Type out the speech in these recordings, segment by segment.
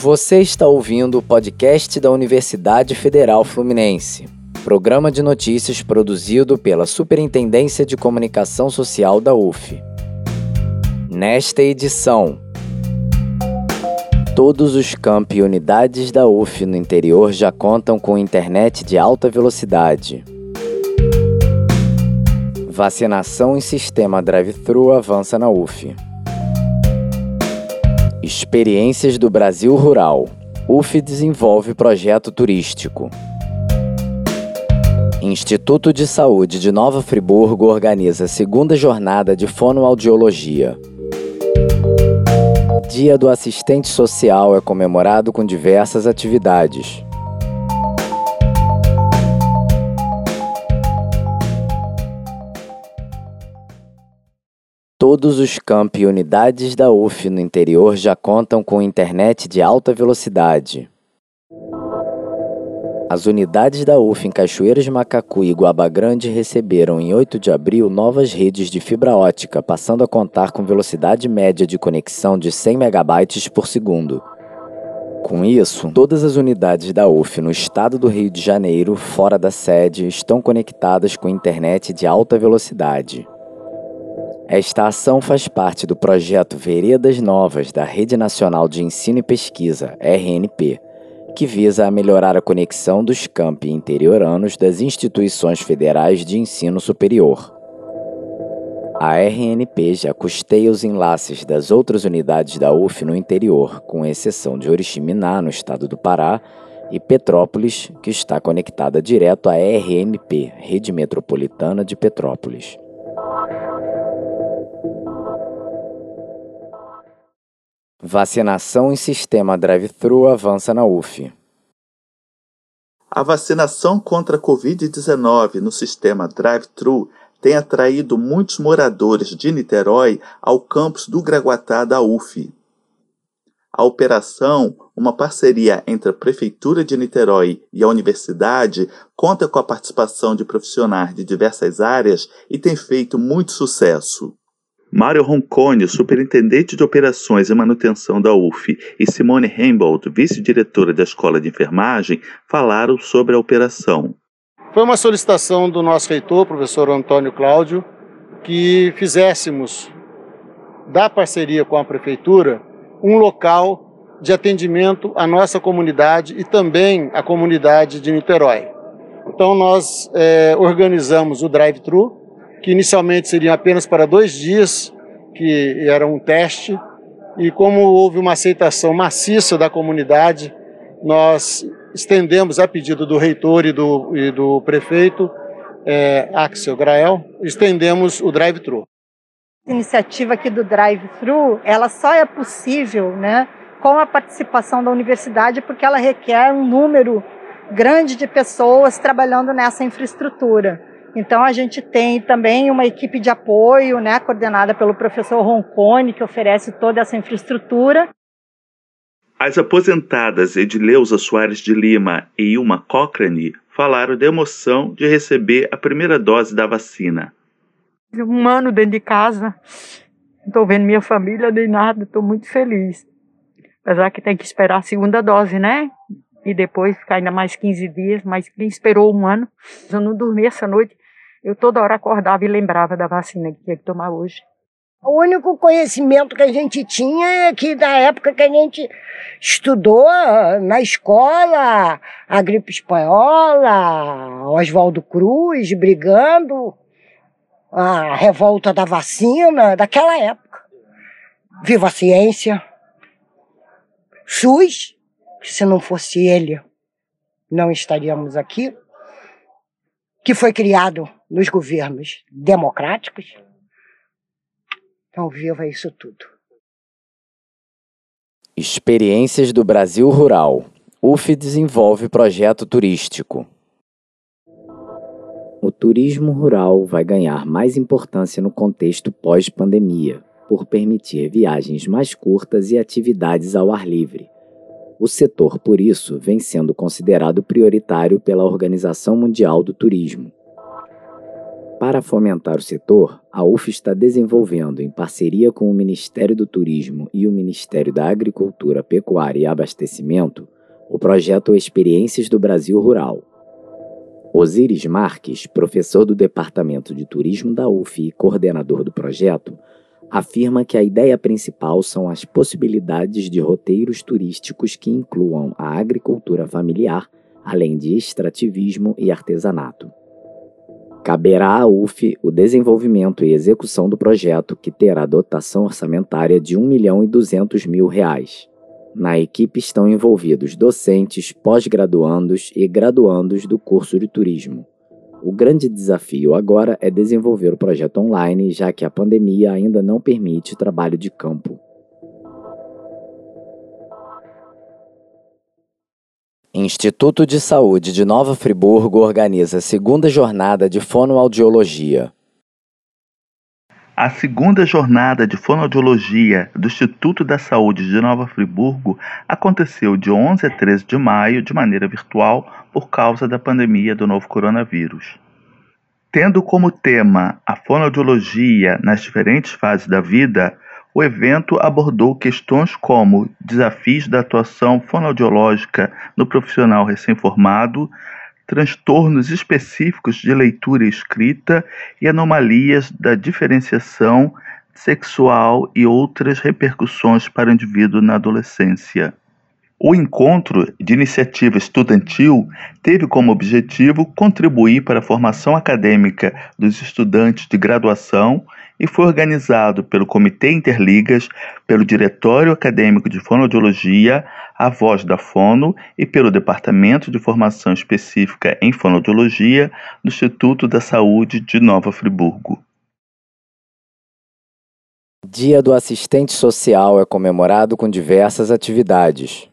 Você está ouvindo o podcast da Universidade Federal Fluminense, programa de notícias produzido pela Superintendência de Comunicação Social da UF. Nesta edição, todos os campi e unidades da UF no interior já contam com internet de alta velocidade. Vacinação em sistema drive-thru avança na UF. Experiências do Brasil Rural. UF desenvolve projeto turístico. Instituto de Saúde de Nova Friburgo organiza segunda jornada de fonoaudiologia. Dia do Assistente Social é comemorado com diversas atividades. Todos os campi e unidades da UF no interior já contam com internet de alta velocidade. As unidades da UF em Cachoeiras Macacu e Guaba Grande receberam em 8 de abril novas redes de fibra ótica, passando a contar com velocidade média de conexão de 100 megabytes por segundo. Com isso, todas as unidades da UF no estado do Rio de Janeiro, fora da sede, estão conectadas com internet de alta velocidade. Esta ação faz parte do projeto Veredas Novas da Rede Nacional de Ensino e Pesquisa, RNP, que visa a melhorar a conexão dos campi interioranos das instituições federais de ensino superior. A RNP já custeia os enlaces das outras unidades da UF no interior, com exceção de Oriximiná, no estado do Pará, e Petrópolis, que está conectada direto à RMP, Rede Metropolitana de Petrópolis. Vacinação em sistema drive-thru avança na UF. A vacinação contra a Covid-19 no sistema drive-thru tem atraído muitos moradores de Niterói ao campus do Graguatá da UF. A operação, uma parceria entre a Prefeitura de Niterói e a Universidade, conta com a participação de profissionais de diversas áreas e tem feito muito sucesso. Mário Roncone, superintendente de operações e manutenção da UF, e Simone Heimbold, vice-diretora da Escola de Enfermagem, falaram sobre a operação. Foi uma solicitação do nosso reitor, professor Antônio Cláudio, que fizéssemos da parceria com a prefeitura um local de atendimento à nossa comunidade e também à comunidade de Niterói. Então nós é, organizamos o drive-thru, que inicialmente seriam apenas para dois dias, que era um teste, e como houve uma aceitação maciça da comunidade, nós estendemos a pedido do reitor e do, e do prefeito, é, Axel Grael, estendemos o drive-thru. Iniciativa aqui do drive-thru, ela só é possível, né, com a participação da universidade, porque ela requer um número grande de pessoas trabalhando nessa infraestrutura. Então a gente tem também uma equipe de apoio, né, coordenada pelo professor Roncone, que oferece toda essa infraestrutura. As aposentadas Edileuza Soares de Lima e Ilma Cochrane falaram da emoção de receber a primeira dose da vacina. Um ano dentro de casa, não estou vendo minha família nem nada, estou muito feliz. Apesar que tem que esperar a segunda dose, né? e depois ficar ainda mais 15 dias, mas quem esperou um ano, eu não dormi essa noite, eu toda hora acordava e lembrava da vacina que tinha que tomar hoje. O único conhecimento que a gente tinha é que da época que a gente estudou na escola, a gripe espanhola, Oswaldo Cruz brigando, a revolta da vacina, daquela época. Viva a ciência! SUS, se não fosse ele, não estaríamos aqui, que foi criado nos governos democráticos. Então, viva isso tudo. Experiências do Brasil Rural. UF desenvolve projeto turístico. O turismo rural vai ganhar mais importância no contexto pós-pandemia, por permitir viagens mais curtas e atividades ao ar livre o setor, por isso, vem sendo considerado prioritário pela Organização Mundial do Turismo. Para fomentar o setor, a UF está desenvolvendo, em parceria com o Ministério do Turismo e o Ministério da Agricultura, Pecuária e Abastecimento, o projeto Experiências do Brasil Rural. Osiris Marques, professor do Departamento de Turismo da UF e coordenador do projeto, afirma que a ideia principal são as possibilidades de roteiros turísticos que incluam a agricultura familiar, além de extrativismo e artesanato. Caberá à UF o desenvolvimento e execução do projeto, que terá dotação orçamentária de R$ 1 milhão e 200 mil reais. Na equipe estão envolvidos docentes, pós-graduandos e graduandos do curso de turismo. O grande desafio agora é desenvolver o projeto online, já que a pandemia ainda não permite trabalho de campo. Instituto de Saúde de Nova Friburgo organiza a segunda jornada de fonoaudiologia. A segunda jornada de fonoaudiologia do Instituto da Saúde de Nova Friburgo aconteceu de 11 a 13 de maio de maneira virtual por causa da pandemia do novo coronavírus. Tendo como tema a fonoaudiologia nas diferentes fases da vida, o evento abordou questões como desafios da atuação fonoaudiológica no profissional recém-formado, transtornos específicos de leitura e escrita e anomalias da diferenciação sexual e outras repercussões para o indivíduo na adolescência. O encontro de iniciativa estudantil teve como objetivo contribuir para a formação acadêmica dos estudantes de graduação e foi organizado pelo Comitê Interligas, pelo Diretório Acadêmico de Fonoaudiologia, a Voz da Fono e pelo Departamento de Formação Específica em Fonoaudiologia do Instituto da Saúde de Nova Friburgo. Dia do Assistente Social é comemorado com diversas atividades.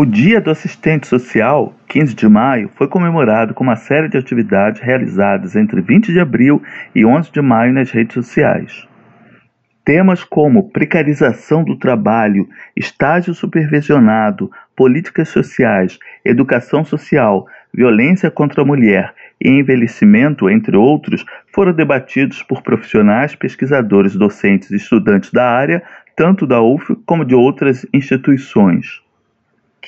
O Dia do Assistente Social, 15 de maio, foi comemorado com uma série de atividades realizadas entre 20 de abril e 11 de maio nas redes sociais. Temas como precarização do trabalho, estágio supervisionado, políticas sociais, educação social, violência contra a mulher e envelhecimento, entre outros, foram debatidos por profissionais, pesquisadores, docentes e estudantes da área, tanto da UF como de outras instituições.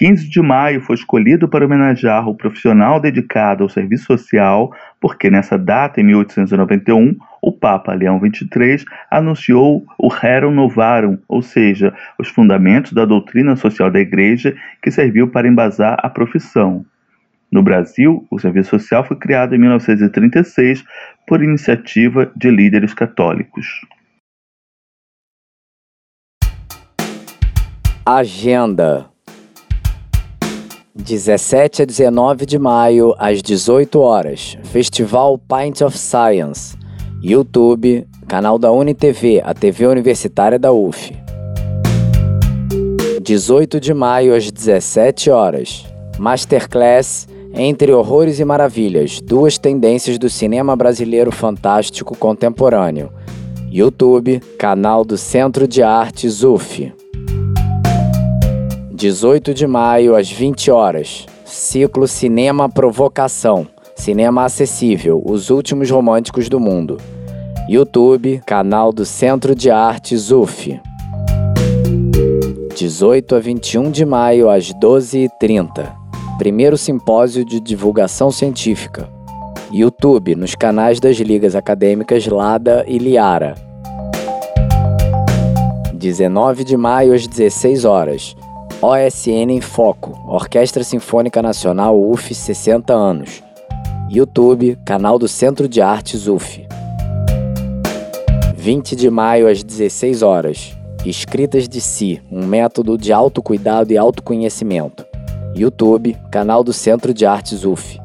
15 de maio foi escolhido para homenagear o profissional dedicado ao serviço social, porque nessa data, em 1891, o Papa Leão XXIII anunciou o Rerum Novarum, ou seja, os fundamentos da doutrina social da Igreja, que serviu para embasar a profissão. No Brasil, o serviço social foi criado em 1936 por iniciativa de líderes católicos. Agenda 17 a 19 de maio, às 18 horas. Festival Pint of Science. YouTube, canal da UniTV, a TV universitária da UF. 18 de maio, às 17 horas. Masterclass Entre Horrores e Maravilhas Duas tendências do cinema brasileiro fantástico contemporâneo. YouTube, canal do Centro de Artes UF. 18 de maio, às 20 horas. Ciclo Cinema Provocação. Cinema Acessível, Os Últimos Românticos do Mundo. YouTube, canal do Centro de Artes UF. 18 a 21 de maio, às 12h30. Primeiro Simpósio de Divulgação Científica. YouTube, nos canais das ligas acadêmicas Lada e Liara. 19 de maio, às 16 horas. OSN em Foco, Orquestra Sinfônica Nacional UF 60 anos. YouTube, canal do Centro de Artes UF. 20 de maio às 16 horas. Escritas de Si, um método de autocuidado e autoconhecimento. YouTube, canal do Centro de Artes UF.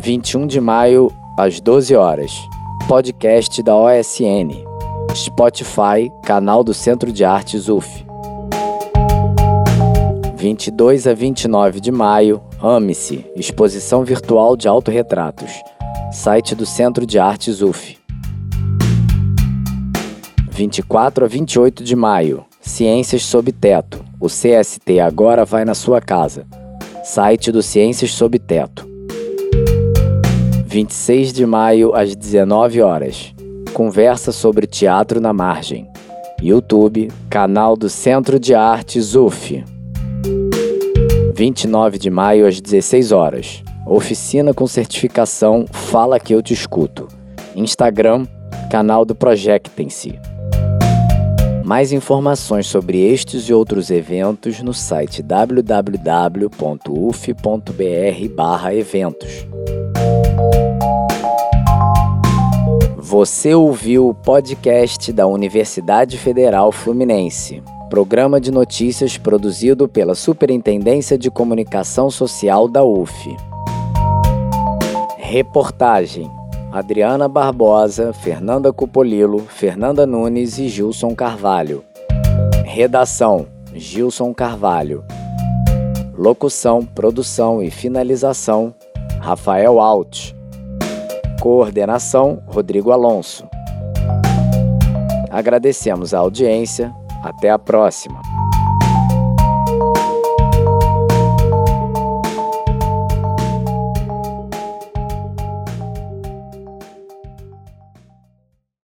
21 de maio às 12 horas. Podcast da OSN. Spotify, canal do Centro de Artes UF. 22 a 29 de maio, Ame-se, exposição virtual de autorretratos. Site do Centro de Artes UF. 24 a 28 de maio, Ciências sob Teto. O CST agora vai na sua casa. Site do Ciências sob Teto. 26 de maio às 19 horas. Conversa sobre teatro na margem. YouTube, canal do Centro de Artes UF. 29 de maio às 16 horas. Oficina com certificação Fala que eu te escuto. Instagram, canal do Projectem-se. Mais informações sobre estes e outros eventos no site www.uf.br/eventos. Você ouviu o podcast da Universidade Federal Fluminense, programa de notícias produzido pela Superintendência de Comunicação Social da UF. Reportagem: Adriana Barbosa, Fernanda Cupolilo, Fernanda Nunes e Gilson Carvalho. Redação: Gilson Carvalho. Locução, produção e finalização: Rafael Alt. Coordenação: Rodrigo Alonso. Agradecemos a audiência. Até a próxima.